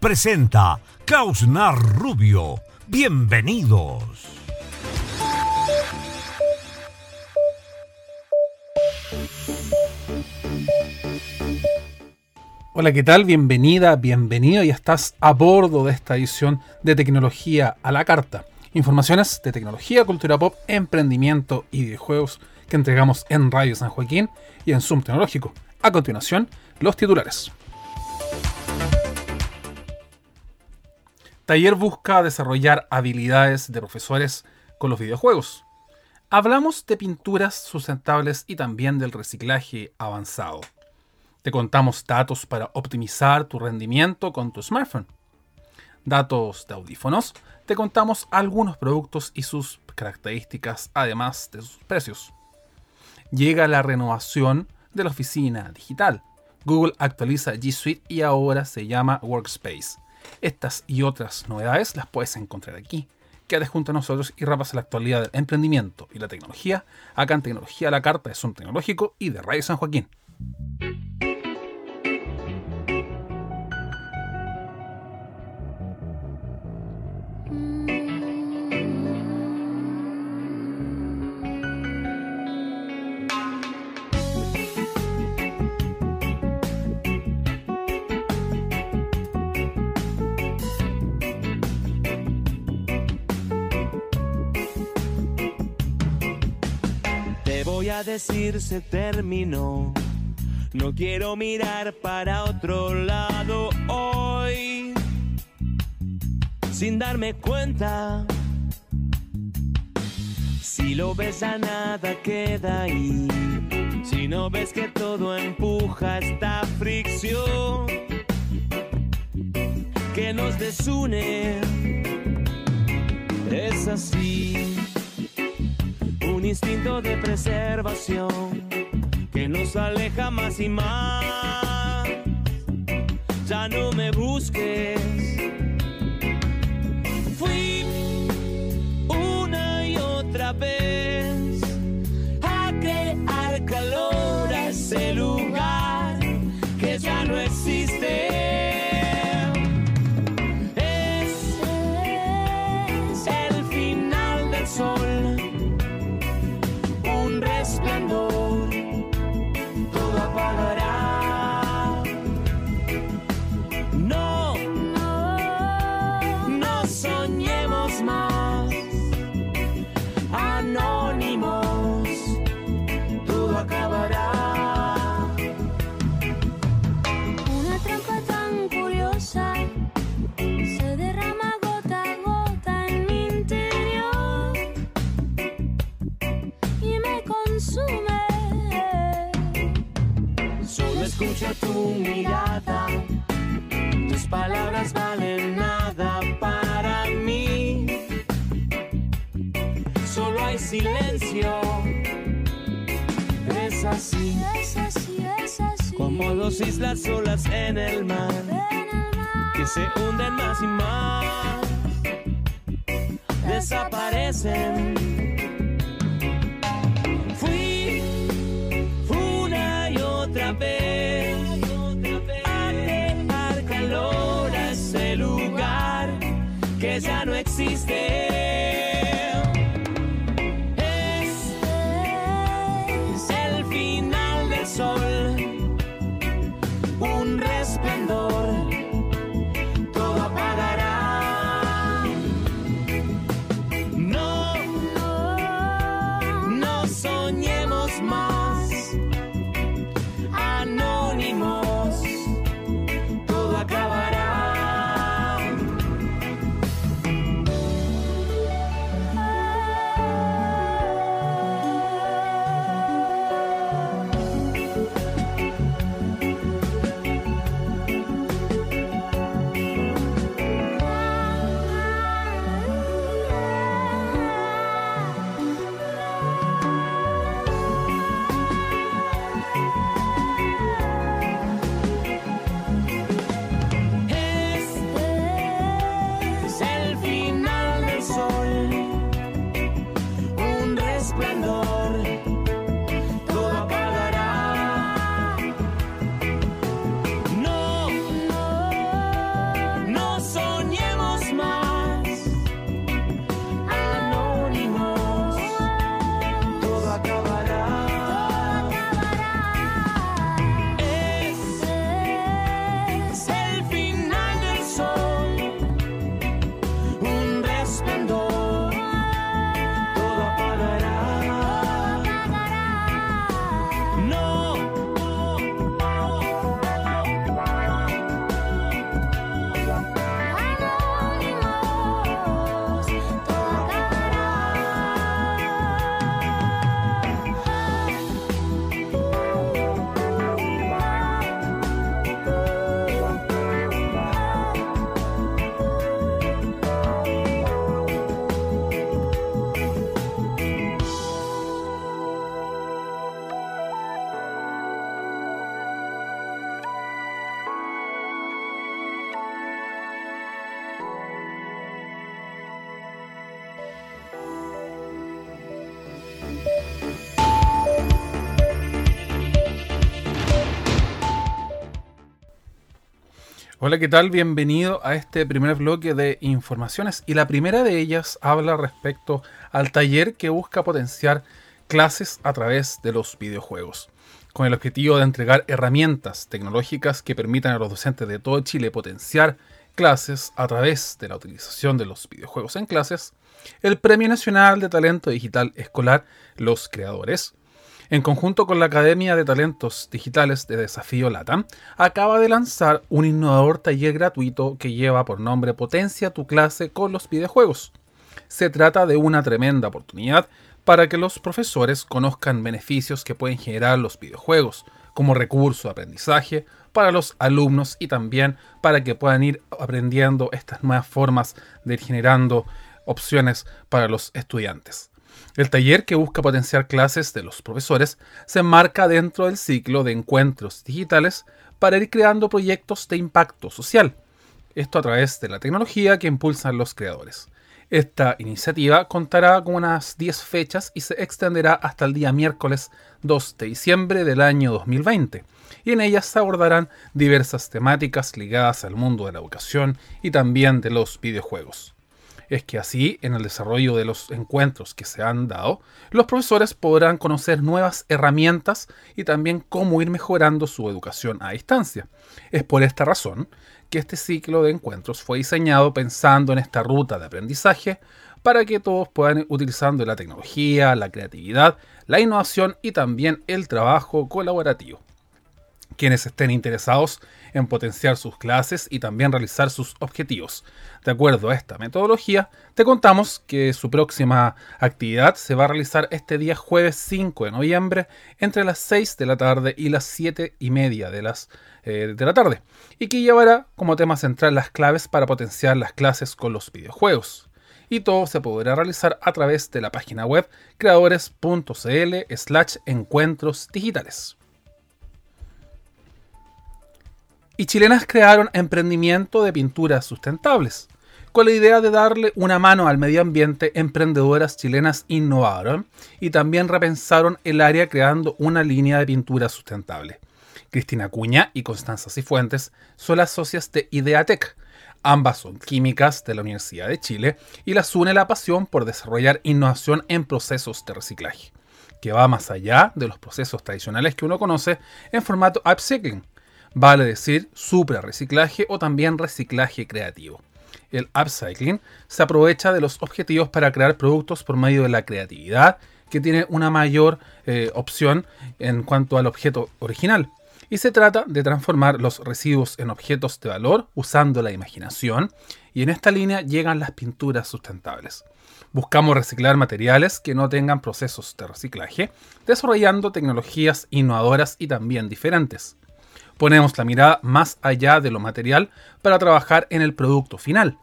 Presenta Klausnar Rubio. Bienvenidos. Hola, ¿qué tal? Bienvenida, bienvenido. Ya estás a bordo de esta edición de Tecnología a la Carta. Informaciones de tecnología, cultura pop, emprendimiento y videojuegos que entregamos en Radio San Joaquín y en Zoom Tecnológico. A continuación, los titulares. Taller busca desarrollar habilidades de profesores con los videojuegos. Hablamos de pinturas sustentables y también del reciclaje avanzado. Te contamos datos para optimizar tu rendimiento con tu smartphone. Datos de audífonos. Te contamos algunos productos y sus características, además de sus precios. Llega la renovación de la oficina digital. Google actualiza G Suite y ahora se llama Workspace. Estas y otras novedades las puedes encontrar aquí. Quédate junto a nosotros y repasa la actualidad del emprendimiento y la tecnología acá en Tecnología la Carta de Zoom Tecnológico y de Radio San Joaquín. Decir se terminó. No quiero mirar para otro lado hoy. Sin darme cuenta. Si lo ves a nada queda ahí. Si no ves que todo empuja esta fricción que nos desune. Es así un instinto de preservación que nos aleja más y más. Ya no me busques. Fui una y otra vez a crear calor a ese lugar que ya no existe. Escucha tu mirada. Tus palabras valen nada para mí. Solo hay silencio. Es así. Es así, es así. Como dos islas solas en el mar. En el mar. que se hunden más y más, desaparecen. Que ya no existe. resplandor. Hola, ¿qué tal? Bienvenido a este primer bloque de informaciones y la primera de ellas habla respecto al taller que busca potenciar clases a través de los videojuegos, con el objetivo de entregar herramientas tecnológicas que permitan a los docentes de todo Chile potenciar clases a través de la utilización de los videojuegos en clases, el Premio Nacional de Talento Digital Escolar Los Creadores, en conjunto con la Academia de Talentos Digitales de Desafío LATAM, acaba de lanzar un innovador taller gratuito que lleva por nombre Potencia tu clase con los videojuegos. Se trata de una tremenda oportunidad para que los profesores conozcan beneficios que pueden generar los videojuegos como recurso de aprendizaje para los alumnos y también para que puedan ir aprendiendo estas nuevas formas de ir generando opciones para los estudiantes. El taller que busca potenciar clases de los profesores se enmarca dentro del ciclo de encuentros digitales para ir creando proyectos de impacto social. Esto a través de la tecnología que impulsan los creadores. Esta iniciativa contará con unas 10 fechas y se extenderá hasta el día miércoles 2 de diciembre del año 2020. Y en ellas se abordarán diversas temáticas ligadas al mundo de la educación y también de los videojuegos es que así, en el desarrollo de los encuentros que se han dado, los profesores podrán conocer nuevas herramientas y también cómo ir mejorando su educación a distancia. Es por esta razón que este ciclo de encuentros fue diseñado pensando en esta ruta de aprendizaje para que todos puedan ir utilizando la tecnología, la creatividad, la innovación y también el trabajo colaborativo quienes estén interesados en potenciar sus clases y también realizar sus objetivos. De acuerdo a esta metodología, te contamos que su próxima actividad se va a realizar este día jueves 5 de noviembre entre las 6 de la tarde y las 7 y media de, las, eh, de la tarde y que llevará como tema central las claves para potenciar las clases con los videojuegos y todo se podrá realizar a través de la página web creadores.cl slash encuentros digitales. Y chilenas crearon emprendimiento de pinturas sustentables. Con la idea de darle una mano al medio ambiente, emprendedoras chilenas innovaron y también repensaron el área creando una línea de pintura sustentable. Cristina Cuña y Constanza Cifuentes son las socias de Ideatec. Ambas son químicas de la Universidad de Chile y las une la pasión por desarrollar innovación en procesos de reciclaje, que va más allá de los procesos tradicionales que uno conoce en formato upcycling vale decir supra reciclaje o también reciclaje creativo. El upcycling se aprovecha de los objetivos para crear productos por medio de la creatividad, que tiene una mayor eh, opción en cuanto al objeto original. Y se trata de transformar los residuos en objetos de valor usando la imaginación, y en esta línea llegan las pinturas sustentables. Buscamos reciclar materiales que no tengan procesos de reciclaje, desarrollando tecnologías innovadoras y también diferentes. Ponemos la mirada más allá de lo material para trabajar en el producto final.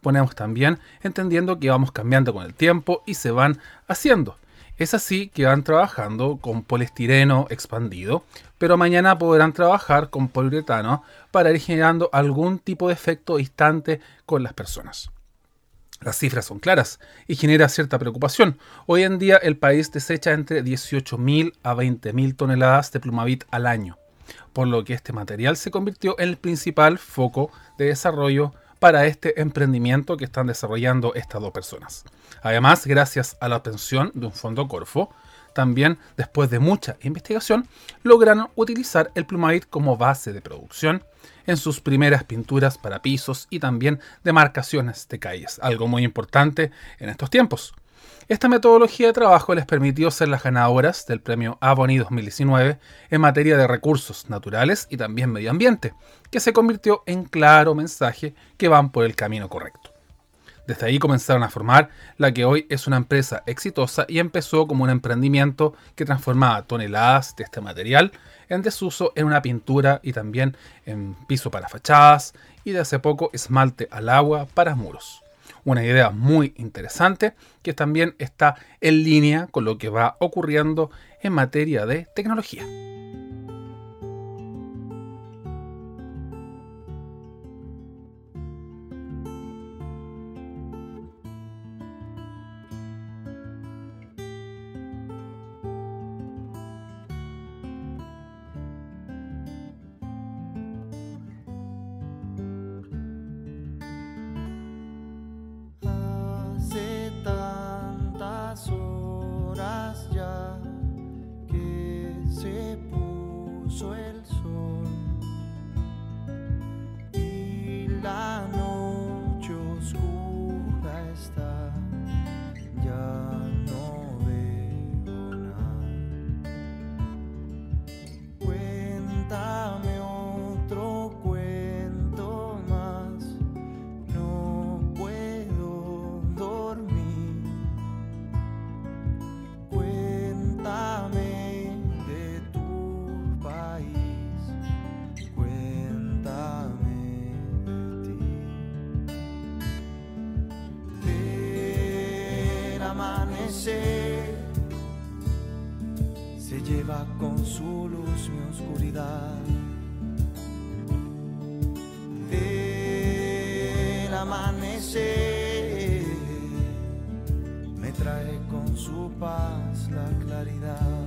Ponemos también entendiendo que vamos cambiando con el tiempo y se van haciendo. Es así que van trabajando con poliestireno expandido, pero mañana podrán trabajar con poliuretano para ir generando algún tipo de efecto distante con las personas. Las cifras son claras y genera cierta preocupación. Hoy en día el país desecha entre 18.000 a 20.000 toneladas de plumavit al año por lo que este material se convirtió en el principal foco de desarrollo para este emprendimiento que están desarrollando estas dos personas. Además, gracias a la obtención de un fondo Corfo, también después de mucha investigación, lograron utilizar el plumavit como base de producción en sus primeras pinturas para pisos y también demarcaciones de calles, algo muy importante en estos tiempos. Esta metodología de trabajo les permitió ser las ganadoras del premio Avoni 2019 en materia de recursos naturales y también medio ambiente, que se convirtió en claro mensaje que van por el camino correcto. Desde ahí comenzaron a formar la que hoy es una empresa exitosa y empezó como un emprendimiento que transformaba toneladas de este material en desuso en una pintura y también en piso para fachadas y de hace poco esmalte al agua para muros una idea muy interesante que también está en línea con lo que va ocurriendo en materia de tecnología. Con su luz mi oscuridad. El amanecer me trae con su paz la claridad.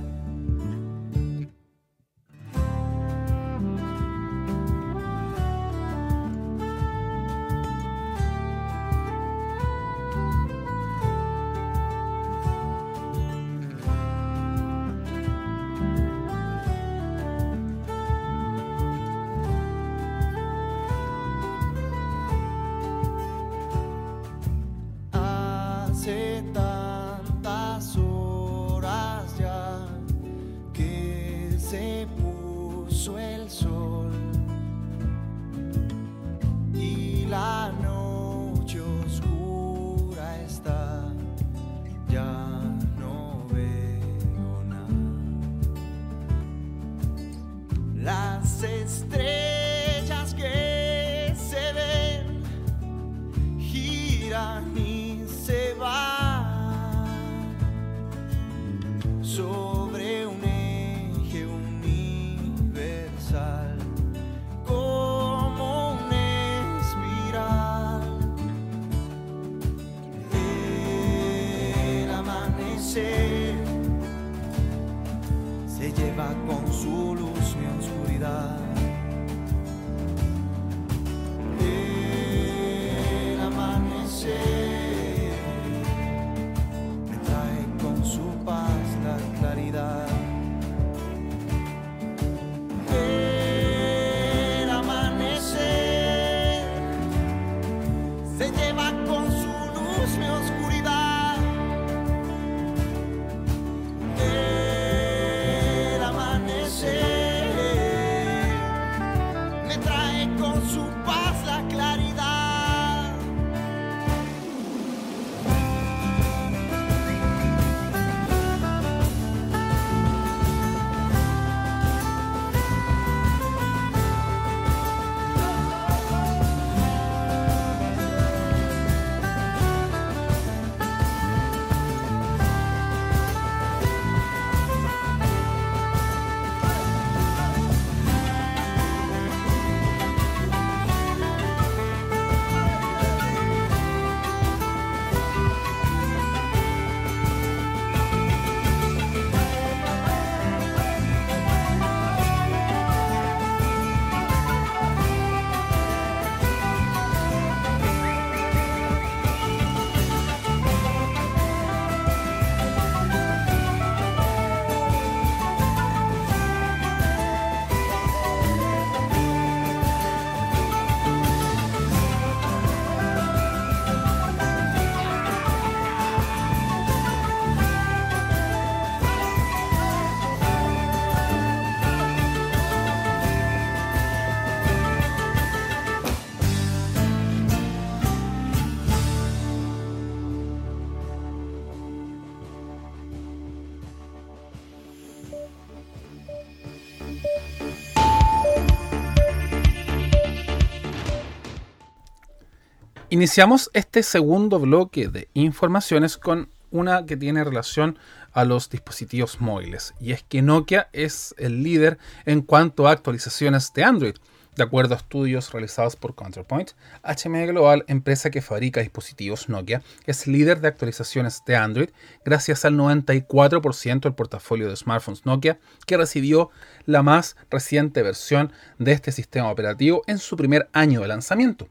Iniciamos este segundo bloque de informaciones con una que tiene relación a los dispositivos móviles. Y es que Nokia es el líder en cuanto a actualizaciones de Android. De acuerdo a estudios realizados por Counterpoint, HM Global, empresa que fabrica dispositivos Nokia, es líder de actualizaciones de Android gracias al 94% del portafolio de smartphones Nokia que recibió la más reciente versión de este sistema operativo en su primer año de lanzamiento.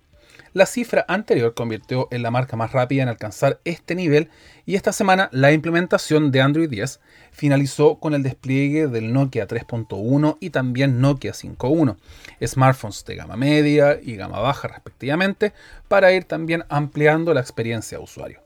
La cifra anterior convirtió en la marca más rápida en alcanzar este nivel y esta semana la implementación de Android 10 finalizó con el despliegue del Nokia 3.1 y también Nokia 5.1, smartphones de gama media y gama baja respectivamente, para ir también ampliando la experiencia de usuario.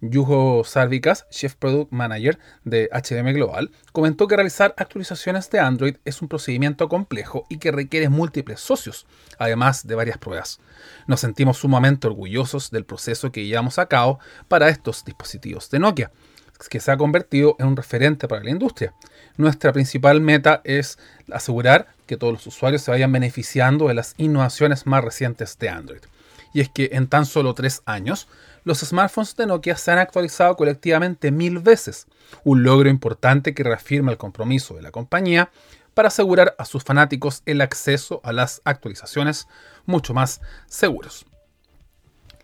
Yuho Sarvikas, Chief Product Manager de HM Global, comentó que realizar actualizaciones de Android es un procedimiento complejo y que requiere múltiples socios, además de varias pruebas. Nos sentimos sumamente orgullosos del proceso que llevamos a cabo para estos dispositivos de Nokia, que se ha convertido en un referente para la industria. Nuestra principal meta es asegurar que todos los usuarios se vayan beneficiando de las innovaciones más recientes de Android. y es que en tan solo tres años, los smartphones de Nokia se han actualizado colectivamente mil veces, un logro importante que reafirma el compromiso de la compañía para asegurar a sus fanáticos el acceso a las actualizaciones mucho más seguros.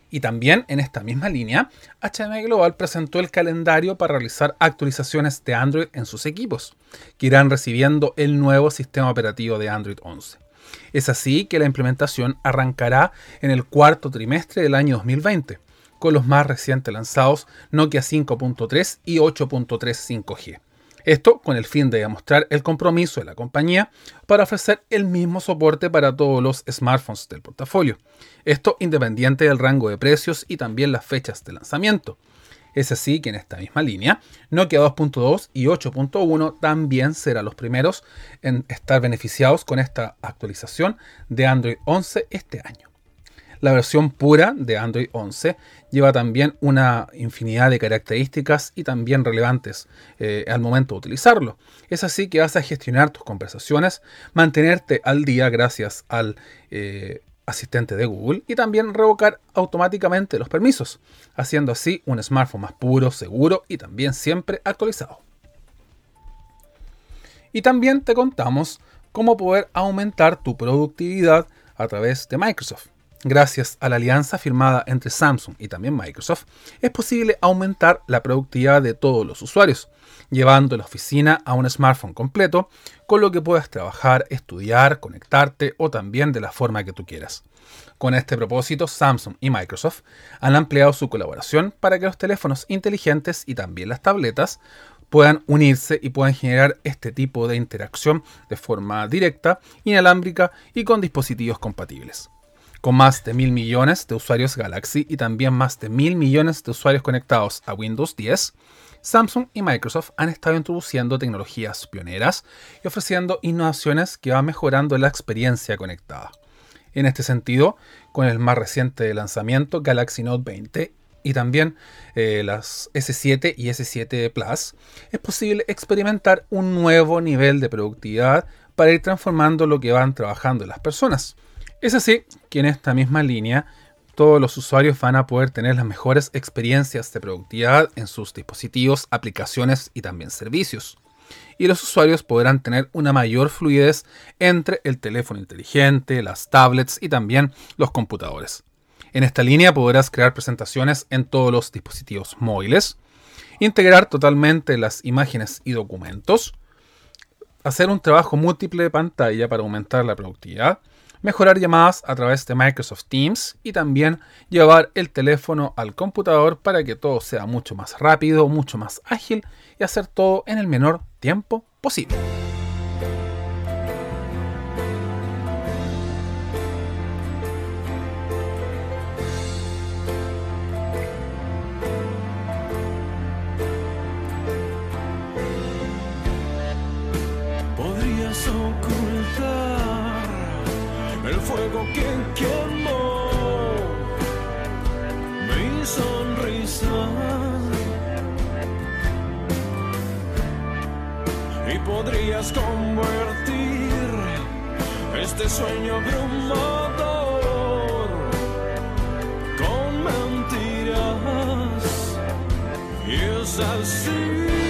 Y también en esta misma línea, HM Global presentó el calendario para realizar actualizaciones de Android en sus equipos, que irán recibiendo el nuevo sistema operativo de Android 11. Es así que la implementación arrancará en el cuarto trimestre del año 2020, con los más recientes lanzados Nokia 5.3 y 8.3 5G. Esto con el fin de demostrar el compromiso de la compañía para ofrecer el mismo soporte para todos los smartphones del portafolio. Esto independiente del rango de precios y también las fechas de lanzamiento. Es así que en esta misma línea, Nokia 2.2 y 8.1 también serán los primeros en estar beneficiados con esta actualización de Android 11 este año. La versión pura de Android 11 lleva también una infinidad de características y también relevantes eh, al momento de utilizarlo. Es así que vas a gestionar tus conversaciones, mantenerte al día gracias al eh, asistente de Google y también revocar automáticamente los permisos, haciendo así un smartphone más puro, seguro y también siempre actualizado. Y también te contamos cómo poder aumentar tu productividad a través de Microsoft. Gracias a la alianza firmada entre Samsung y también Microsoft, es posible aumentar la productividad de todos los usuarios, llevando la oficina a un smartphone completo, con lo que puedas trabajar, estudiar, conectarte o también de la forma que tú quieras. Con este propósito, Samsung y Microsoft han ampliado su colaboración para que los teléfonos inteligentes y también las tabletas puedan unirse y puedan generar este tipo de interacción de forma directa, inalámbrica y con dispositivos compatibles con más de mil millones de usuarios Galaxy y también más de mil millones de usuarios conectados a Windows 10, Samsung y Microsoft han estado introduciendo tecnologías pioneras y ofreciendo innovaciones que van mejorando la experiencia conectada. En este sentido, con el más reciente lanzamiento Galaxy Note 20 y también eh, las S7 y S7 Plus, es posible experimentar un nuevo nivel de productividad para ir transformando lo que van trabajando las personas. Es así que en esta misma línea todos los usuarios van a poder tener las mejores experiencias de productividad en sus dispositivos, aplicaciones y también servicios. Y los usuarios podrán tener una mayor fluidez entre el teléfono inteligente, las tablets y también los computadores. En esta línea podrás crear presentaciones en todos los dispositivos móviles, integrar totalmente las imágenes y documentos, hacer un trabajo múltiple de pantalla para aumentar la productividad, mejorar llamadas a través de Microsoft Teams y también llevar el teléfono al computador para que todo sea mucho más rápido, mucho más ágil y hacer todo en el menor tiempo posible. Fuego que quemó mi sonrisa. Y podrías convertir este sueño abrumador con mentiras. Y es así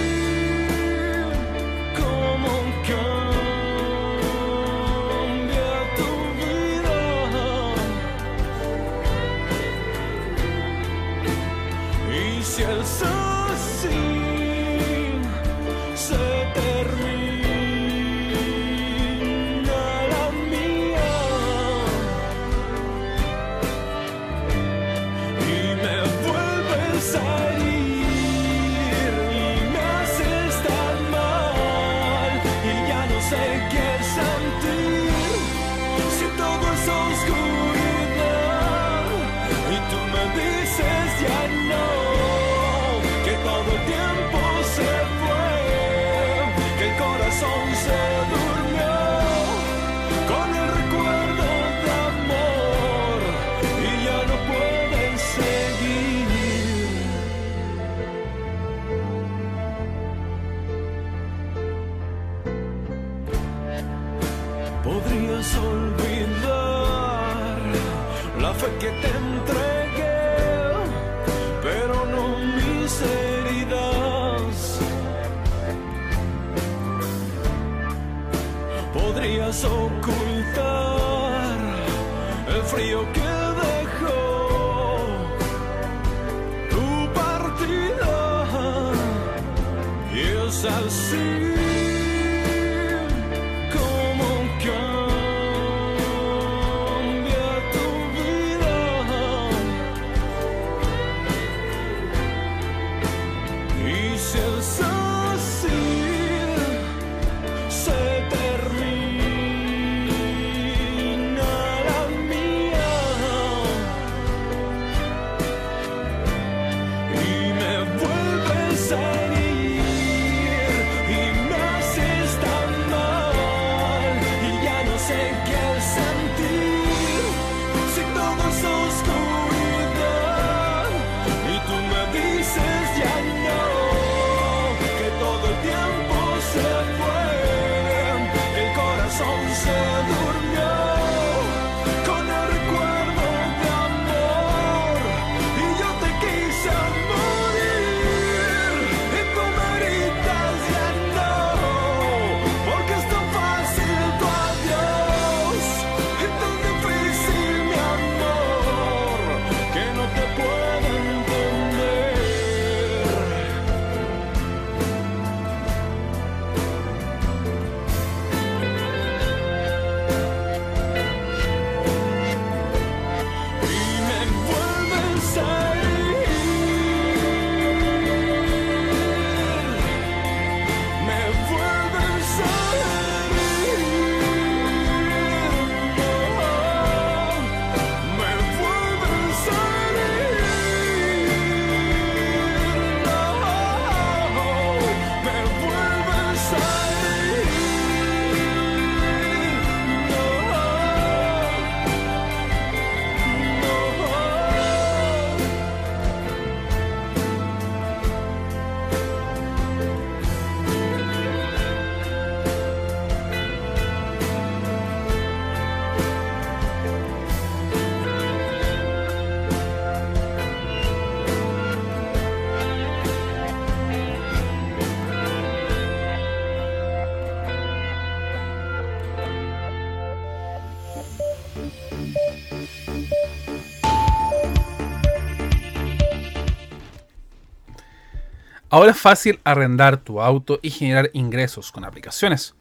Ahora es fácil arrendar tu auto y generar ingresos con aplicaciones.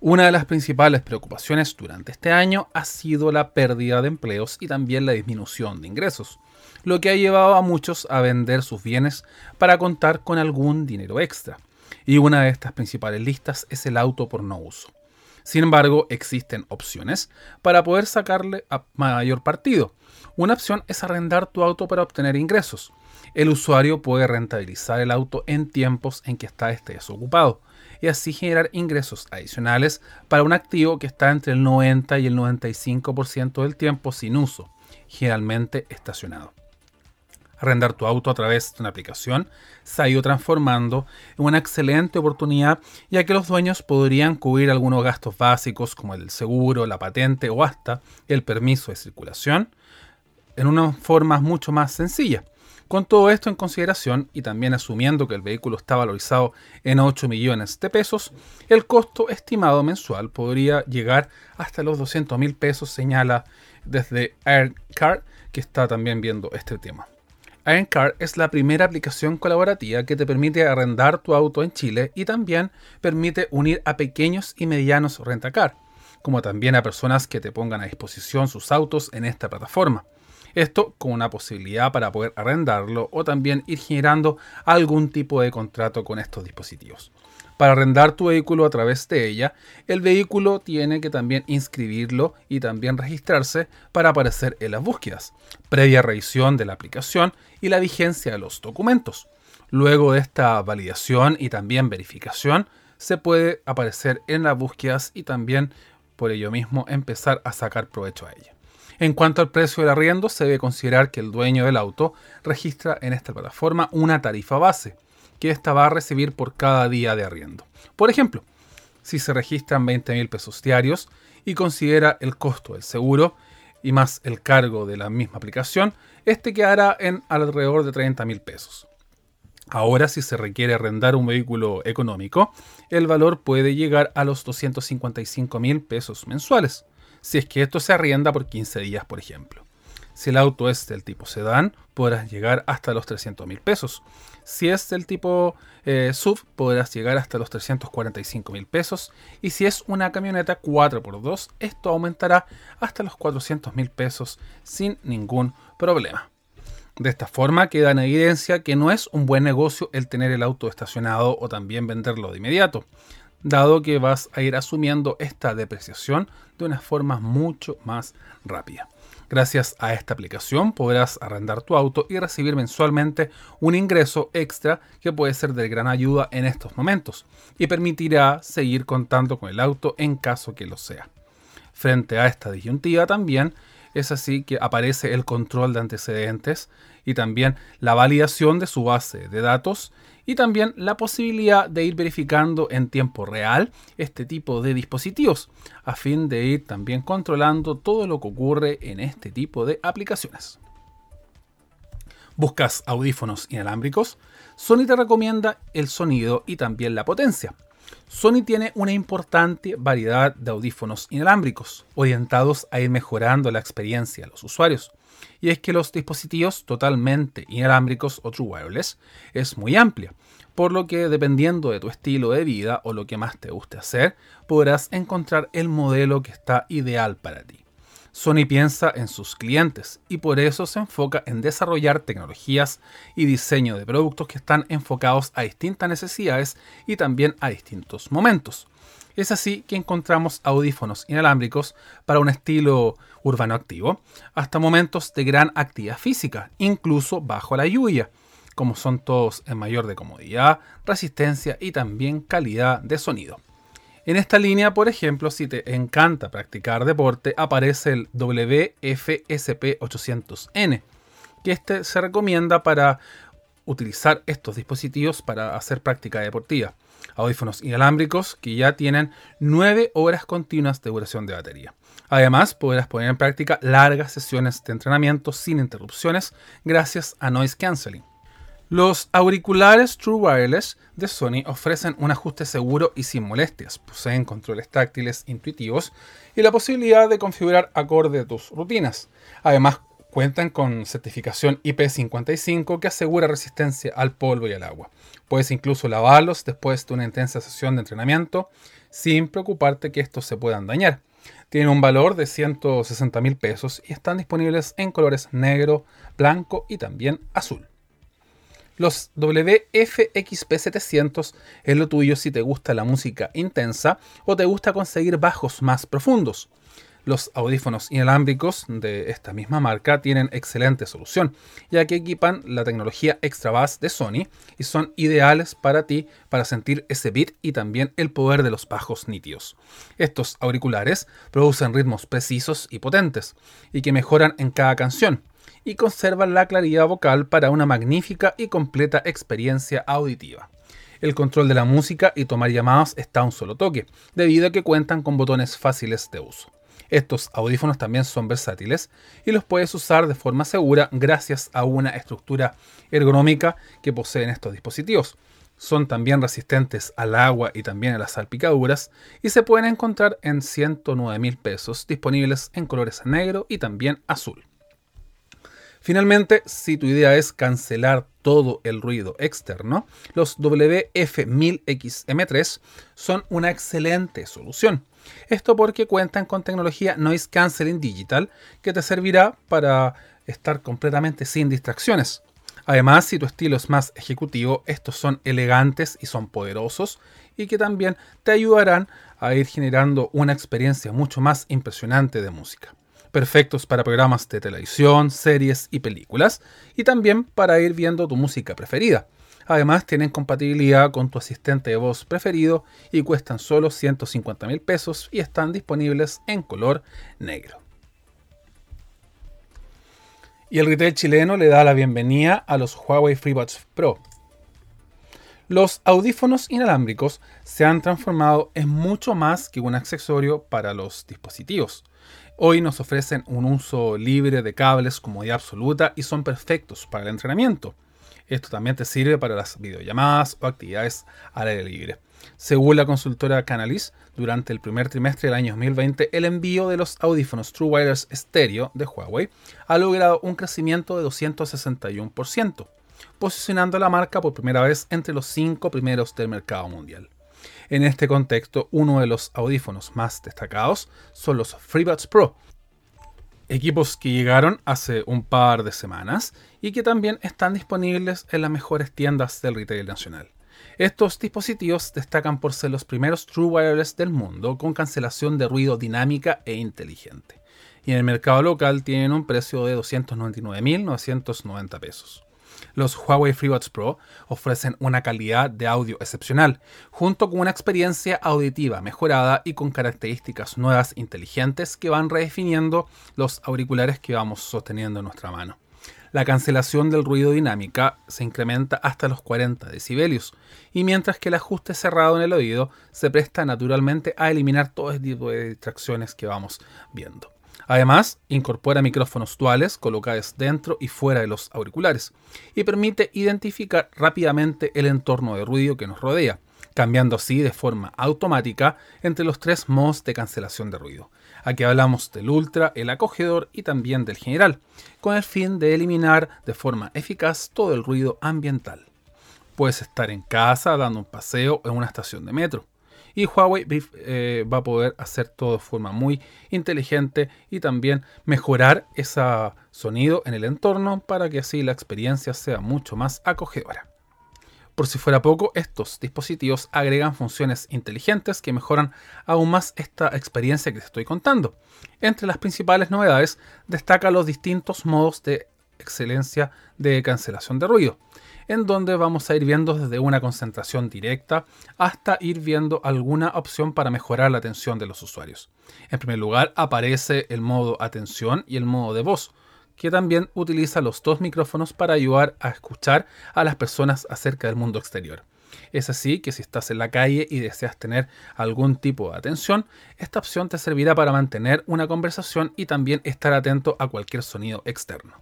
Una de las principales preocupaciones durante este año ha sido la pérdida de empleos y también la disminución de ingresos, lo que ha llevado a muchos a vender sus bienes para contar con algún dinero extra. Y una de estas principales listas es el auto por no uso. Sin embargo, existen opciones para poder sacarle a mayor partido. Una opción es arrendar tu auto para obtener ingresos. El usuario puede rentabilizar el auto en tiempos en que está desocupado y así generar ingresos adicionales para un activo que está entre el 90 y el 95% del tiempo sin uso, generalmente estacionado. Arrendar tu auto a través de una aplicación se ha ido transformando en una excelente oportunidad ya que los dueños podrían cubrir algunos gastos básicos como el seguro, la patente o hasta el permiso de circulación en una forma mucho más sencilla. Con todo esto en consideración y también asumiendo que el vehículo está valorizado en 8 millones de pesos, el costo estimado mensual podría llegar hasta los 200 mil pesos, señala desde AirCar, que está también viendo este tema. AirCar es la primera aplicación colaborativa que te permite arrendar tu auto en Chile y también permite unir a pequeños y medianos rentacar, como también a personas que te pongan a disposición sus autos en esta plataforma. Esto con una posibilidad para poder arrendarlo o también ir generando algún tipo de contrato con estos dispositivos. Para arrendar tu vehículo a través de ella, el vehículo tiene que también inscribirlo y también registrarse para aparecer en las búsquedas, previa revisión de la aplicación y la vigencia de los documentos. Luego de esta validación y también verificación, se puede aparecer en las búsquedas y también por ello mismo empezar a sacar provecho a ella. En cuanto al precio del arriendo, se debe considerar que el dueño del auto registra en esta plataforma una tarifa base, que ésta va a recibir por cada día de arriendo. Por ejemplo, si se registran 20 mil pesos diarios y considera el costo del seguro y más el cargo de la misma aplicación, este quedará en alrededor de 30 mil pesos. Ahora, si se requiere arrendar un vehículo económico, el valor puede llegar a los 255 mil pesos mensuales, si es que esto se arrienda por 15 días, por ejemplo. Si el auto es del tipo sedán, podrás llegar hasta los 300 mil pesos. Si es del tipo eh, SUV, podrás llegar hasta los 345 mil pesos. Y si es una camioneta 4x2, esto aumentará hasta los 400 mil pesos sin ningún problema. De esta forma queda en evidencia que no es un buen negocio el tener el auto estacionado o también venderlo de inmediato, dado que vas a ir asumiendo esta depreciación de una forma mucho más rápida. Gracias a esta aplicación podrás arrendar tu auto y recibir mensualmente un ingreso extra que puede ser de gran ayuda en estos momentos y permitirá seguir contando con el auto en caso que lo sea. Frente a esta disyuntiva también es así que aparece el control de antecedentes y también la validación de su base de datos y también la posibilidad de ir verificando en tiempo real este tipo de dispositivos a fin de ir también controlando todo lo que ocurre en este tipo de aplicaciones. Buscas audífonos inalámbricos, Sony te recomienda el sonido y también la potencia. Sony tiene una importante variedad de audífonos inalámbricos, orientados a ir mejorando la experiencia de los usuarios. Y es que los dispositivos totalmente inalámbricos o true wireless es muy amplia, por lo que dependiendo de tu estilo de vida o lo que más te guste hacer, podrás encontrar el modelo que está ideal para ti. Sony piensa en sus clientes y por eso se enfoca en desarrollar tecnologías y diseño de productos que están enfocados a distintas necesidades y también a distintos momentos. Es así que encontramos audífonos inalámbricos para un estilo urbano activo, hasta momentos de gran actividad física, incluso bajo la lluvia, como son todos en mayor de comodidad, resistencia y también calidad de sonido. En esta línea, por ejemplo, si te encanta practicar deporte, aparece el WFSP800N, que este se recomienda para utilizar estos dispositivos para hacer práctica deportiva. Audífonos inalámbricos que ya tienen 9 horas continuas de duración de batería. Además, podrás poner en práctica largas sesiones de entrenamiento sin interrupciones gracias a Noise Cancelling. Los auriculares True Wireless de Sony ofrecen un ajuste seguro y sin molestias, poseen controles táctiles intuitivos y la posibilidad de configurar acorde a tus rutinas. Además, cuentan con certificación IP55 que asegura resistencia al polvo y al agua. Puedes incluso lavarlos después de una intensa sesión de entrenamiento sin preocuparte que estos se puedan dañar. Tienen un valor de 160 mil pesos y están disponibles en colores negro, blanco y también azul. Los WFXP700 es lo tuyo si te gusta la música intensa o te gusta conseguir bajos más profundos. Los audífonos inalámbricos de esta misma marca tienen excelente solución, ya que equipan la tecnología Extra Bass de Sony y son ideales para ti para sentir ese beat y también el poder de los bajos nítidos. Estos auriculares producen ritmos precisos y potentes, y que mejoran en cada canción, y conservan la claridad vocal para una magnífica y completa experiencia auditiva. El control de la música y tomar llamadas está a un solo toque, debido a que cuentan con botones fáciles de uso. Estos audífonos también son versátiles y los puedes usar de forma segura gracias a una estructura ergonómica que poseen estos dispositivos. Son también resistentes al agua y también a las salpicaduras y se pueden encontrar en 109 mil pesos disponibles en colores negro y también azul. Finalmente, si tu idea es cancelar todo el ruido externo, los WF1000XM3 son una excelente solución. Esto porque cuentan con tecnología Noise Cancelling Digital que te servirá para estar completamente sin distracciones. Además, si tu estilo es más ejecutivo, estos son elegantes y son poderosos y que también te ayudarán a ir generando una experiencia mucho más impresionante de música perfectos para programas de televisión, series y películas, y también para ir viendo tu música preferida. Además, tienen compatibilidad con tu asistente de voz preferido y cuestan solo 150 mil pesos y están disponibles en color negro. Y el retail chileno le da la bienvenida a los Huawei FreeBuds Pro. Los audífonos inalámbricos se han transformado en mucho más que un accesorio para los dispositivos. Hoy nos ofrecen un uso libre de cables, comodidad absoluta y son perfectos para el entrenamiento. Esto también te sirve para las videollamadas o actividades al aire libre. Según la consultora Canalys, durante el primer trimestre del año 2020, el envío de los audífonos True Wireless Stereo de Huawei ha logrado un crecimiento de 261%, posicionando la marca por primera vez entre los cinco primeros del mercado mundial. En este contexto, uno de los audífonos más destacados son los FreeBuds Pro, equipos que llegaron hace un par de semanas y que también están disponibles en las mejores tiendas del retail nacional. Estos dispositivos destacan por ser los primeros True Wireless del mundo con cancelación de ruido dinámica e inteligente. Y en el mercado local tienen un precio de 299.990 pesos. Los Huawei FreeBuds Pro ofrecen una calidad de audio excepcional, junto con una experiencia auditiva mejorada y con características nuevas inteligentes que van redefiniendo los auriculares que vamos sosteniendo en nuestra mano. La cancelación del ruido dinámica se incrementa hasta los 40 decibelios, y mientras que el ajuste cerrado en el oído se presta naturalmente a eliminar todo este tipo de distracciones que vamos viendo. Además, incorpora micrófonos duales colocados dentro y fuera de los auriculares y permite identificar rápidamente el entorno de ruido que nos rodea, cambiando así de forma automática entre los tres modos de cancelación de ruido. Aquí hablamos del ultra, el acogedor y también del general, con el fin de eliminar de forma eficaz todo el ruido ambiental. Puedes estar en casa dando un paseo en una estación de metro y Huawei eh, va a poder hacer todo de forma muy inteligente y también mejorar ese sonido en el entorno para que así la experiencia sea mucho más acogedora. Por si fuera poco, estos dispositivos agregan funciones inteligentes que mejoran aún más esta experiencia que te estoy contando. Entre las principales novedades destaca los distintos modos de excelencia de cancelación de ruido en donde vamos a ir viendo desde una concentración directa hasta ir viendo alguna opción para mejorar la atención de los usuarios. En primer lugar aparece el modo atención y el modo de voz, que también utiliza los dos micrófonos para ayudar a escuchar a las personas acerca del mundo exterior. Es así que si estás en la calle y deseas tener algún tipo de atención, esta opción te servirá para mantener una conversación y también estar atento a cualquier sonido externo.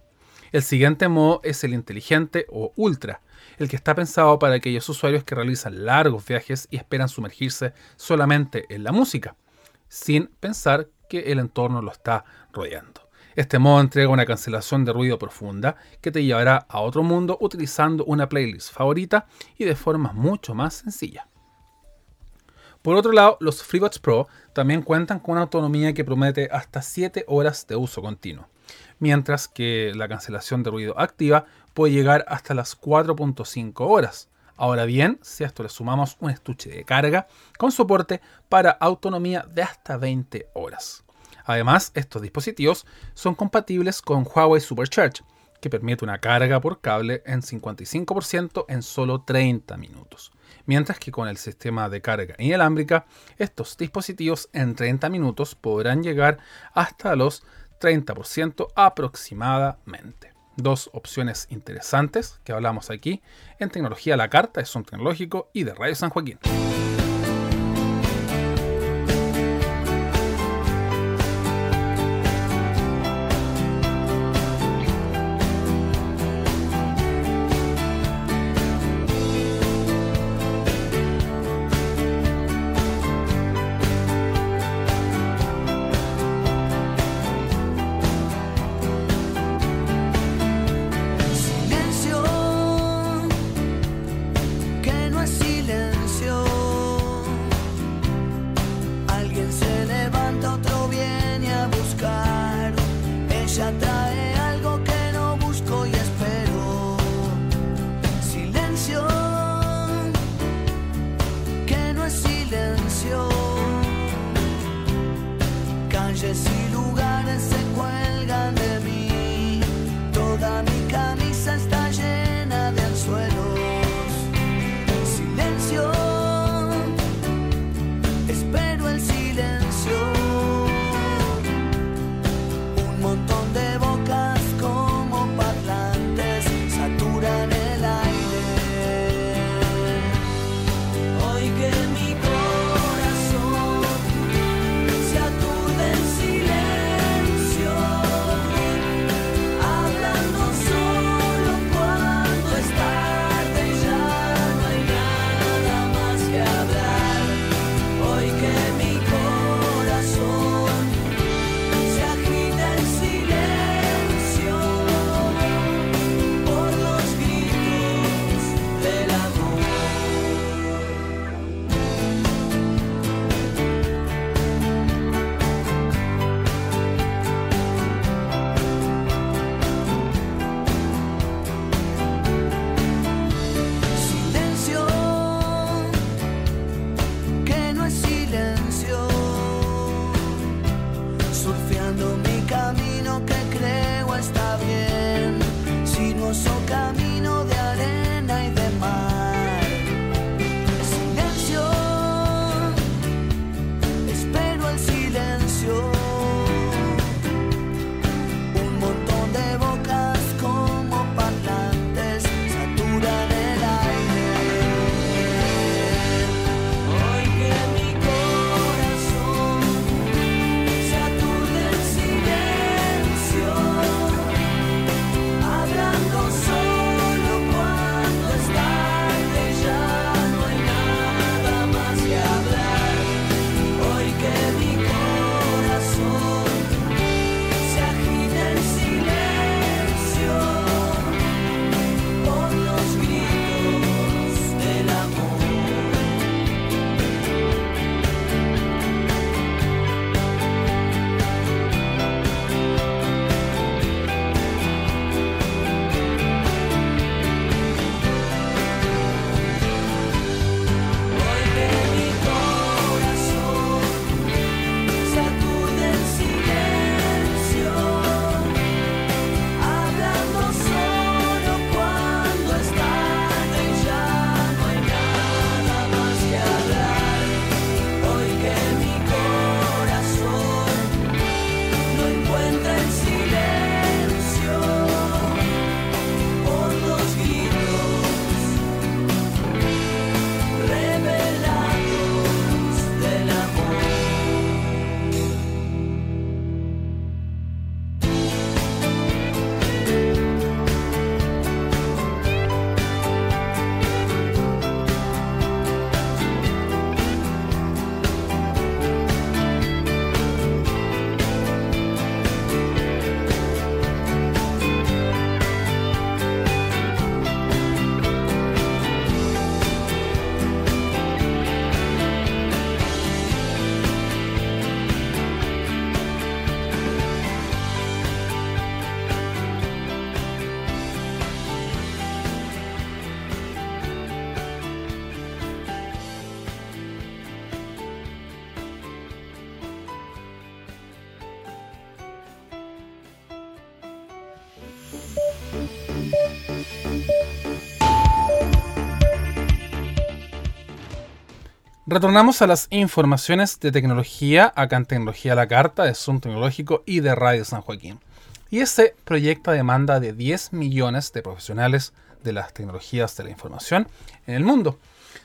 El siguiente modo es el inteligente o ultra, el que está pensado para aquellos usuarios que realizan largos viajes y esperan sumergirse solamente en la música, sin pensar que el entorno lo está rodeando. Este modo entrega una cancelación de ruido profunda que te llevará a otro mundo utilizando una playlist favorita y de forma mucho más sencilla. Por otro lado, los FreeBuds Pro también cuentan con una autonomía que promete hasta 7 horas de uso continuo mientras que la cancelación de ruido activa puede llegar hasta las 4.5 horas. Ahora bien, si a esto le sumamos un estuche de carga con soporte para autonomía de hasta 20 horas. Además, estos dispositivos son compatibles con Huawei Supercharge, que permite una carga por cable en 55% en solo 30 minutos. Mientras que con el sistema de carga inalámbrica, estos dispositivos en 30 minutos podrán llegar hasta los 30% aproximadamente. Dos opciones interesantes que hablamos aquí en Tecnología la Carta, es un tecnológico y de Radio San Joaquín. Retornamos a las informaciones de tecnología, acá en Tecnología la Carta, de Zoom Tecnológico y de Radio San Joaquín. Y ese proyecta demanda de 10 millones de profesionales de las tecnologías de la información en el mundo.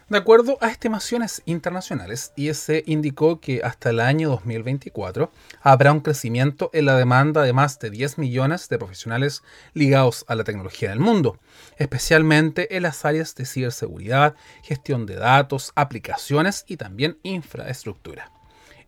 De acuerdo a estimaciones internacionales, IEC indicó que hasta el año 2024 habrá un crecimiento en la demanda de más de 10 millones de profesionales ligados a la tecnología en el mundo, especialmente en las áreas de ciberseguridad, gestión de datos, aplicaciones y también infraestructura.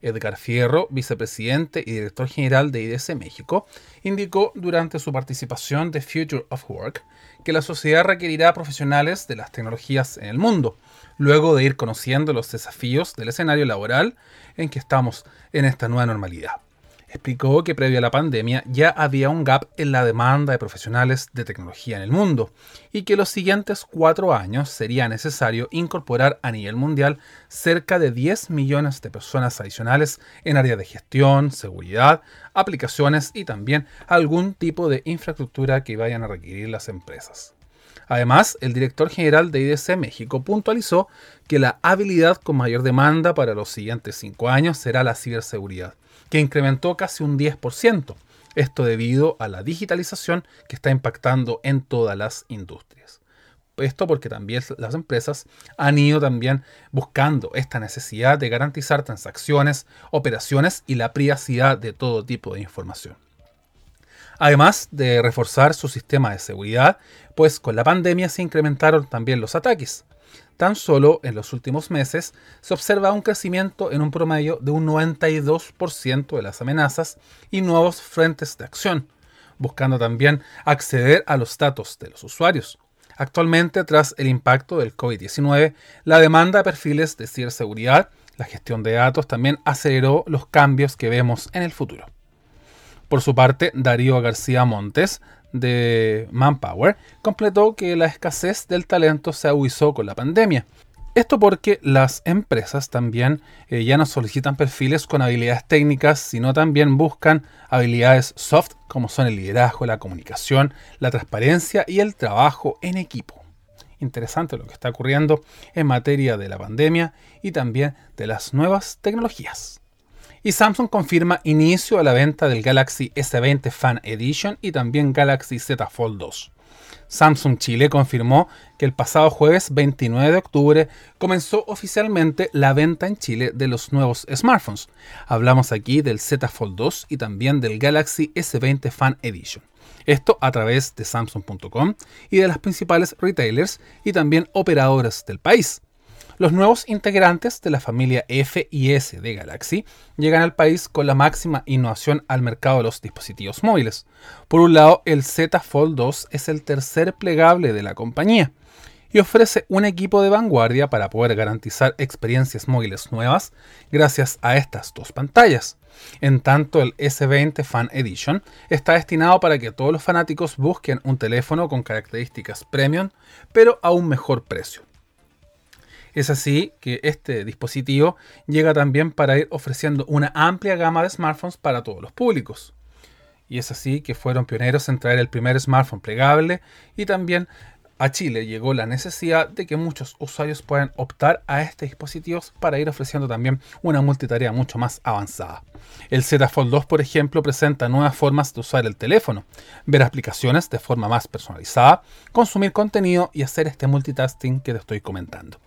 Edgar Fierro, vicepresidente y director general de IDC México, indicó durante su participación de Future of Work que la sociedad requerirá profesionales de las tecnologías en el mundo, luego de ir conociendo los desafíos del escenario laboral en que estamos en esta nueva normalidad. Explicó que previo a la pandemia ya había un gap en la demanda de profesionales de tecnología en el mundo y que los siguientes cuatro años sería necesario incorporar a nivel mundial cerca de 10 millones de personas adicionales en áreas de gestión, seguridad, aplicaciones y también algún tipo de infraestructura que vayan a requerir las empresas. Además, el director general de IDC México puntualizó que la habilidad con mayor demanda para los siguientes cinco años será la ciberseguridad, que incrementó casi un 10%. Esto debido a la digitalización que está impactando en todas las industrias. Esto porque también las empresas han ido también buscando esta necesidad de garantizar transacciones, operaciones y la privacidad de todo tipo de información además de reforzar su sistema de seguridad, pues con la pandemia se incrementaron también los ataques. Tan solo en los últimos meses se observa un crecimiento en un promedio de un 92% de las amenazas y nuevos frentes de acción, buscando también acceder a los datos de los usuarios. Actualmente, tras el impacto del COVID-19, la demanda de perfiles de ciberseguridad, la gestión de datos también aceleró los cambios que vemos en el futuro. Por su parte, Darío García Montes, de Manpower, completó que la escasez del talento se agudizó con la pandemia. Esto porque las empresas también eh, ya no solicitan perfiles con habilidades técnicas, sino también buscan habilidades soft como son el liderazgo, la comunicación, la transparencia y el trabajo en equipo. Interesante lo que está ocurriendo en materia de la pandemia y también de las nuevas tecnologías. Y Samsung confirma inicio a la venta del Galaxy S20 Fan Edition y también Galaxy Z Fold 2. Samsung Chile confirmó que el pasado jueves 29 de octubre comenzó oficialmente la venta en Chile de los nuevos smartphones. Hablamos aquí del Z Fold 2 y también del Galaxy S20 Fan Edition. Esto a través de Samsung.com y de las principales retailers y también operadoras del país. Los nuevos integrantes de la familia F y S de Galaxy llegan al país con la máxima innovación al mercado de los dispositivos móviles. Por un lado, el Z Fold 2 es el tercer plegable de la compañía y ofrece un equipo de vanguardia para poder garantizar experiencias móviles nuevas gracias a estas dos pantallas. En tanto, el S20 Fan Edition está destinado para que todos los fanáticos busquen un teléfono con características premium, pero a un mejor precio. Es así que este dispositivo llega también para ir ofreciendo una amplia gama de smartphones para todos los públicos. Y es así que fueron pioneros en traer el primer smartphone plegable y también a Chile llegó la necesidad de que muchos usuarios puedan optar a estos dispositivos para ir ofreciendo también una multitarea mucho más avanzada. El Z Fold 2, por ejemplo, presenta nuevas formas de usar el teléfono, ver aplicaciones de forma más personalizada, consumir contenido y hacer este multitasking que te estoy comentando.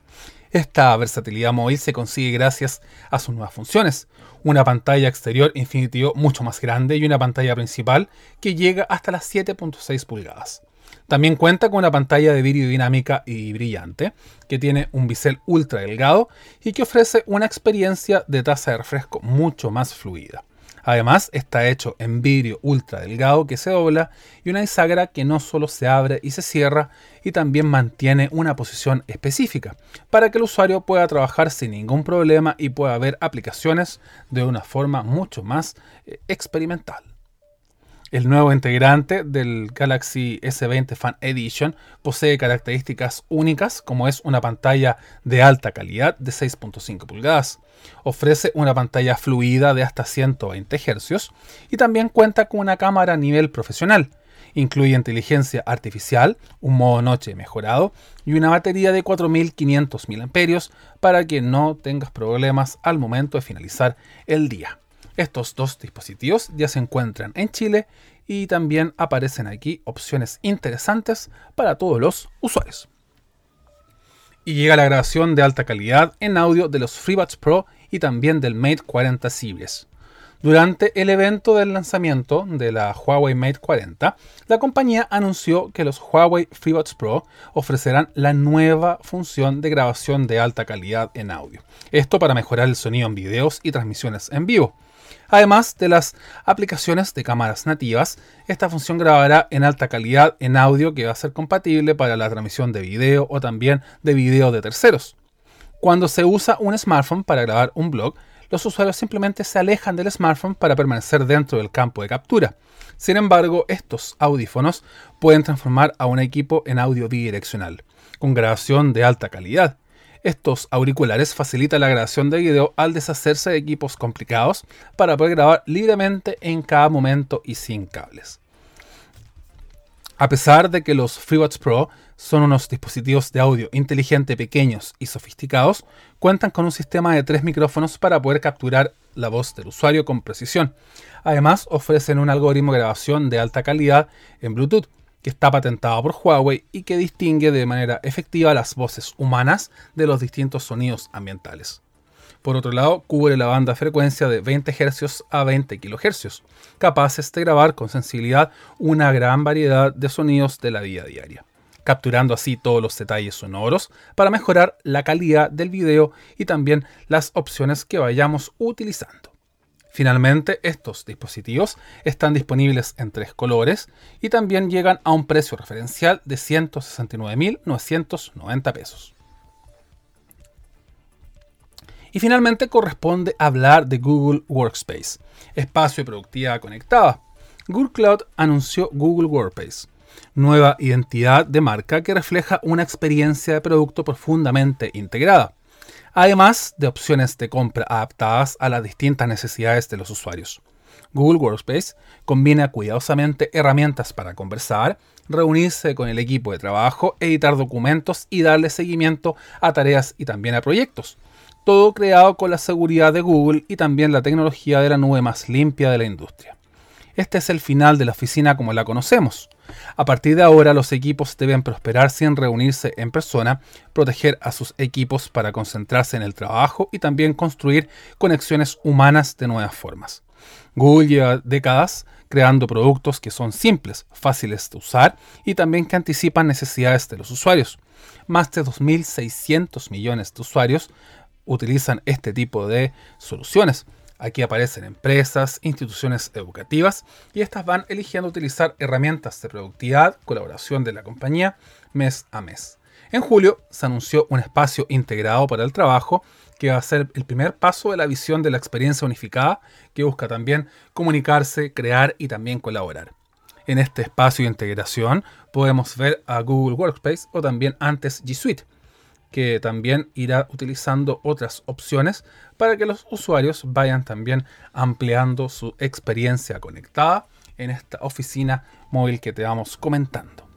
Esta versatilidad móvil se consigue gracias a sus nuevas funciones. Una pantalla exterior Infinity mucho más grande y una pantalla principal que llega hasta las 7.6 pulgadas. También cuenta con una pantalla de vídeo dinámica y brillante, que tiene un bisel ultra delgado y que ofrece una experiencia de tasa de refresco mucho más fluida. Además, está hecho en vidrio ultra delgado que se dobla y una bisagra que no solo se abre y se cierra y también mantiene una posición específica para que el usuario pueda trabajar sin ningún problema y pueda ver aplicaciones de una forma mucho más eh, experimental. El nuevo integrante del Galaxy S20 Fan Edition posee características únicas como es una pantalla de alta calidad de 6.5 pulgadas. Ofrece una pantalla fluida de hasta 120 Hz y también cuenta con una cámara a nivel profesional. Incluye inteligencia artificial, un modo noche mejorado y una batería de 4500 mAh para que no tengas problemas al momento de finalizar el día. Estos dos dispositivos ya se encuentran en Chile y también aparecen aquí opciones interesantes para todos los usuarios. Y llega la grabación de alta calidad en audio de los FreeBuds Pro y también del Mate 40 Series. Durante el evento del lanzamiento de la Huawei Mate 40, la compañía anunció que los Huawei FreeBuds Pro ofrecerán la nueva función de grabación de alta calidad en audio. Esto para mejorar el sonido en videos y transmisiones en vivo. Además de las aplicaciones de cámaras nativas, esta función grabará en alta calidad en audio que va a ser compatible para la transmisión de video o también de video de terceros. Cuando se usa un smartphone para grabar un blog, los usuarios simplemente se alejan del smartphone para permanecer dentro del campo de captura. Sin embargo, estos audífonos pueden transformar a un equipo en audio bidireccional, con grabación de alta calidad. Estos auriculares facilitan la grabación de video al deshacerse de equipos complicados para poder grabar libremente en cada momento y sin cables. A pesar de que los FreeBuds Pro son unos dispositivos de audio inteligente pequeños y sofisticados, cuentan con un sistema de tres micrófonos para poder capturar la voz del usuario con precisión. Además, ofrecen un algoritmo de grabación de alta calidad en Bluetooth, que está patentado por Huawei y que distingue de manera efectiva las voces humanas de los distintos sonidos ambientales. Por otro lado, cubre la banda frecuencia de 20 Hz a 20 kHz, capaces de grabar con sensibilidad una gran variedad de sonidos de la vida diaria, capturando así todos los detalles sonoros para mejorar la calidad del video y también las opciones que vayamos utilizando. Finalmente, estos dispositivos están disponibles en tres colores y también llegan a un precio referencial de 169.990 pesos. Y finalmente corresponde hablar de Google Workspace, espacio de productividad conectada. Google Cloud anunció Google Workspace, nueva identidad de marca que refleja una experiencia de producto profundamente integrada, además de opciones de compra adaptadas a las distintas necesidades de los usuarios. Google Workspace combina cuidadosamente herramientas para conversar, reunirse con el equipo de trabajo, editar documentos y darle seguimiento a tareas y también a proyectos. Todo creado con la seguridad de Google y también la tecnología de la nube más limpia de la industria. Este es el final de la oficina como la conocemos. A partir de ahora los equipos deben prosperar sin reunirse en persona, proteger a sus equipos para concentrarse en el trabajo y también construir conexiones humanas de nuevas formas. Google lleva décadas creando productos que son simples, fáciles de usar y también que anticipan necesidades de los usuarios. Más de 2.600 millones de usuarios utilizan este tipo de soluciones. Aquí aparecen empresas, instituciones educativas y estas van eligiendo utilizar herramientas de productividad, colaboración de la compañía mes a mes. En julio se anunció un espacio integrado para el trabajo que va a ser el primer paso de la visión de la experiencia unificada que busca también comunicarse, crear y también colaborar. En este espacio de integración podemos ver a Google Workspace o también antes G Suite que también irá utilizando otras opciones para que los usuarios vayan también ampliando su experiencia conectada en esta oficina móvil que te vamos comentando.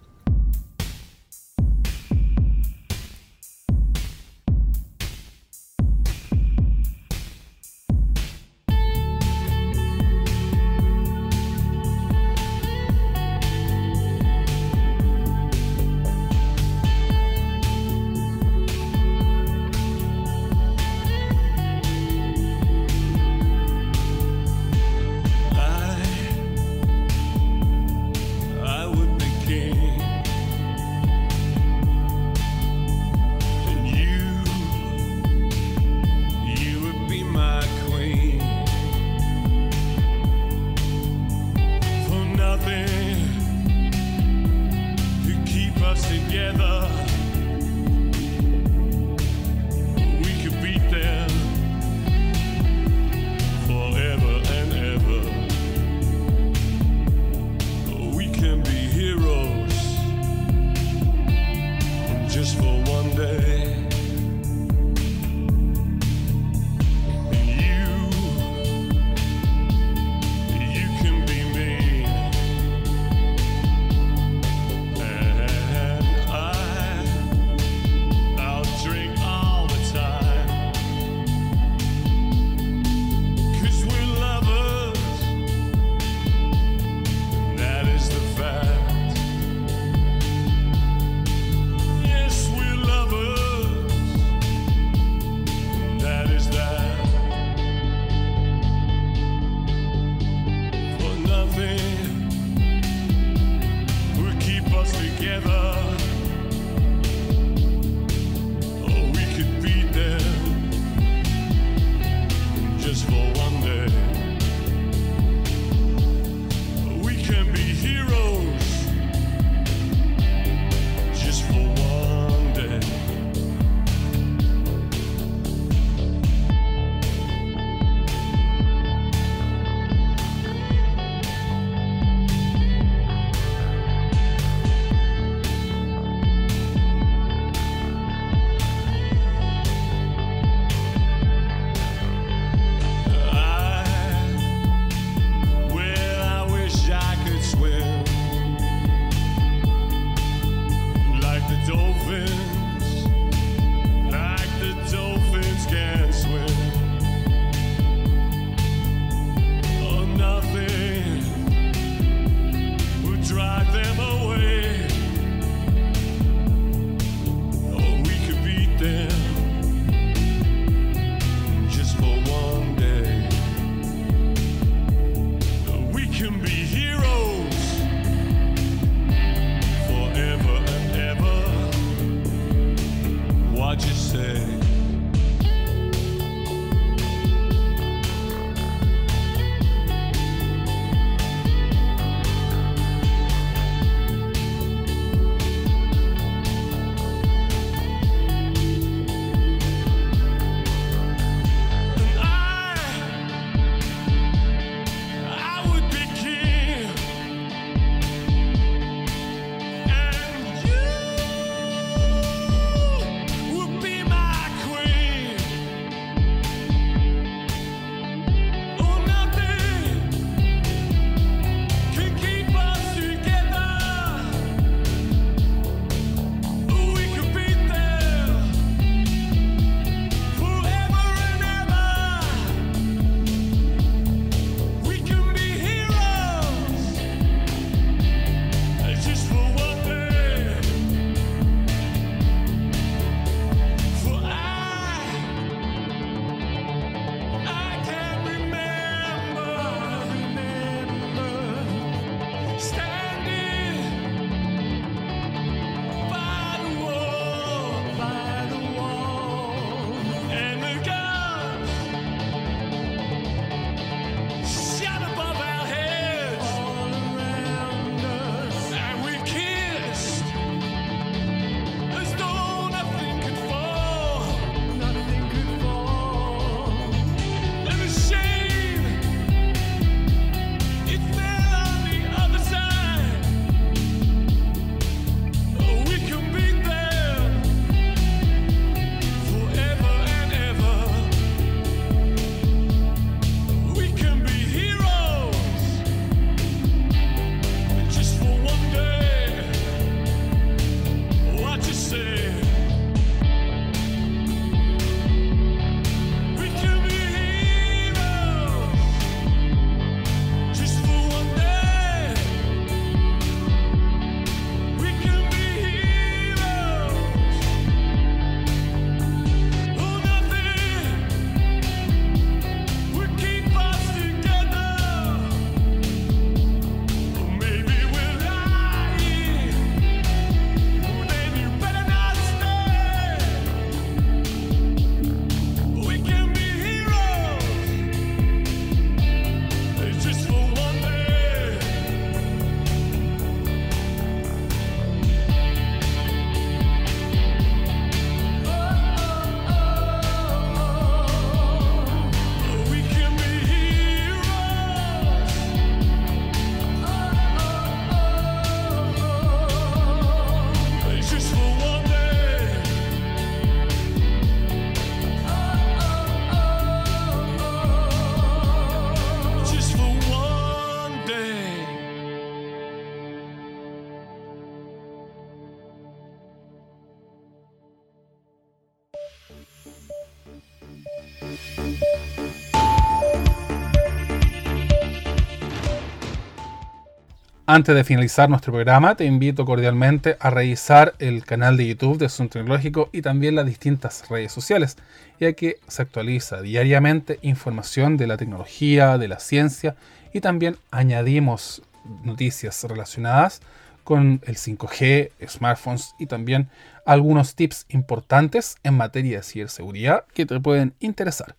Antes de finalizar nuestro programa, te invito cordialmente a revisar el canal de YouTube de Zoom Tecnológico y también las distintas redes sociales, ya que se actualiza diariamente información de la tecnología, de la ciencia y también añadimos noticias relacionadas con el 5G, smartphones y también algunos tips importantes en materia de ciberseguridad que te pueden interesar.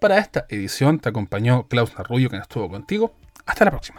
Para esta edición te acompañó Klaus Narrullo, quien estuvo contigo. Hasta la próxima.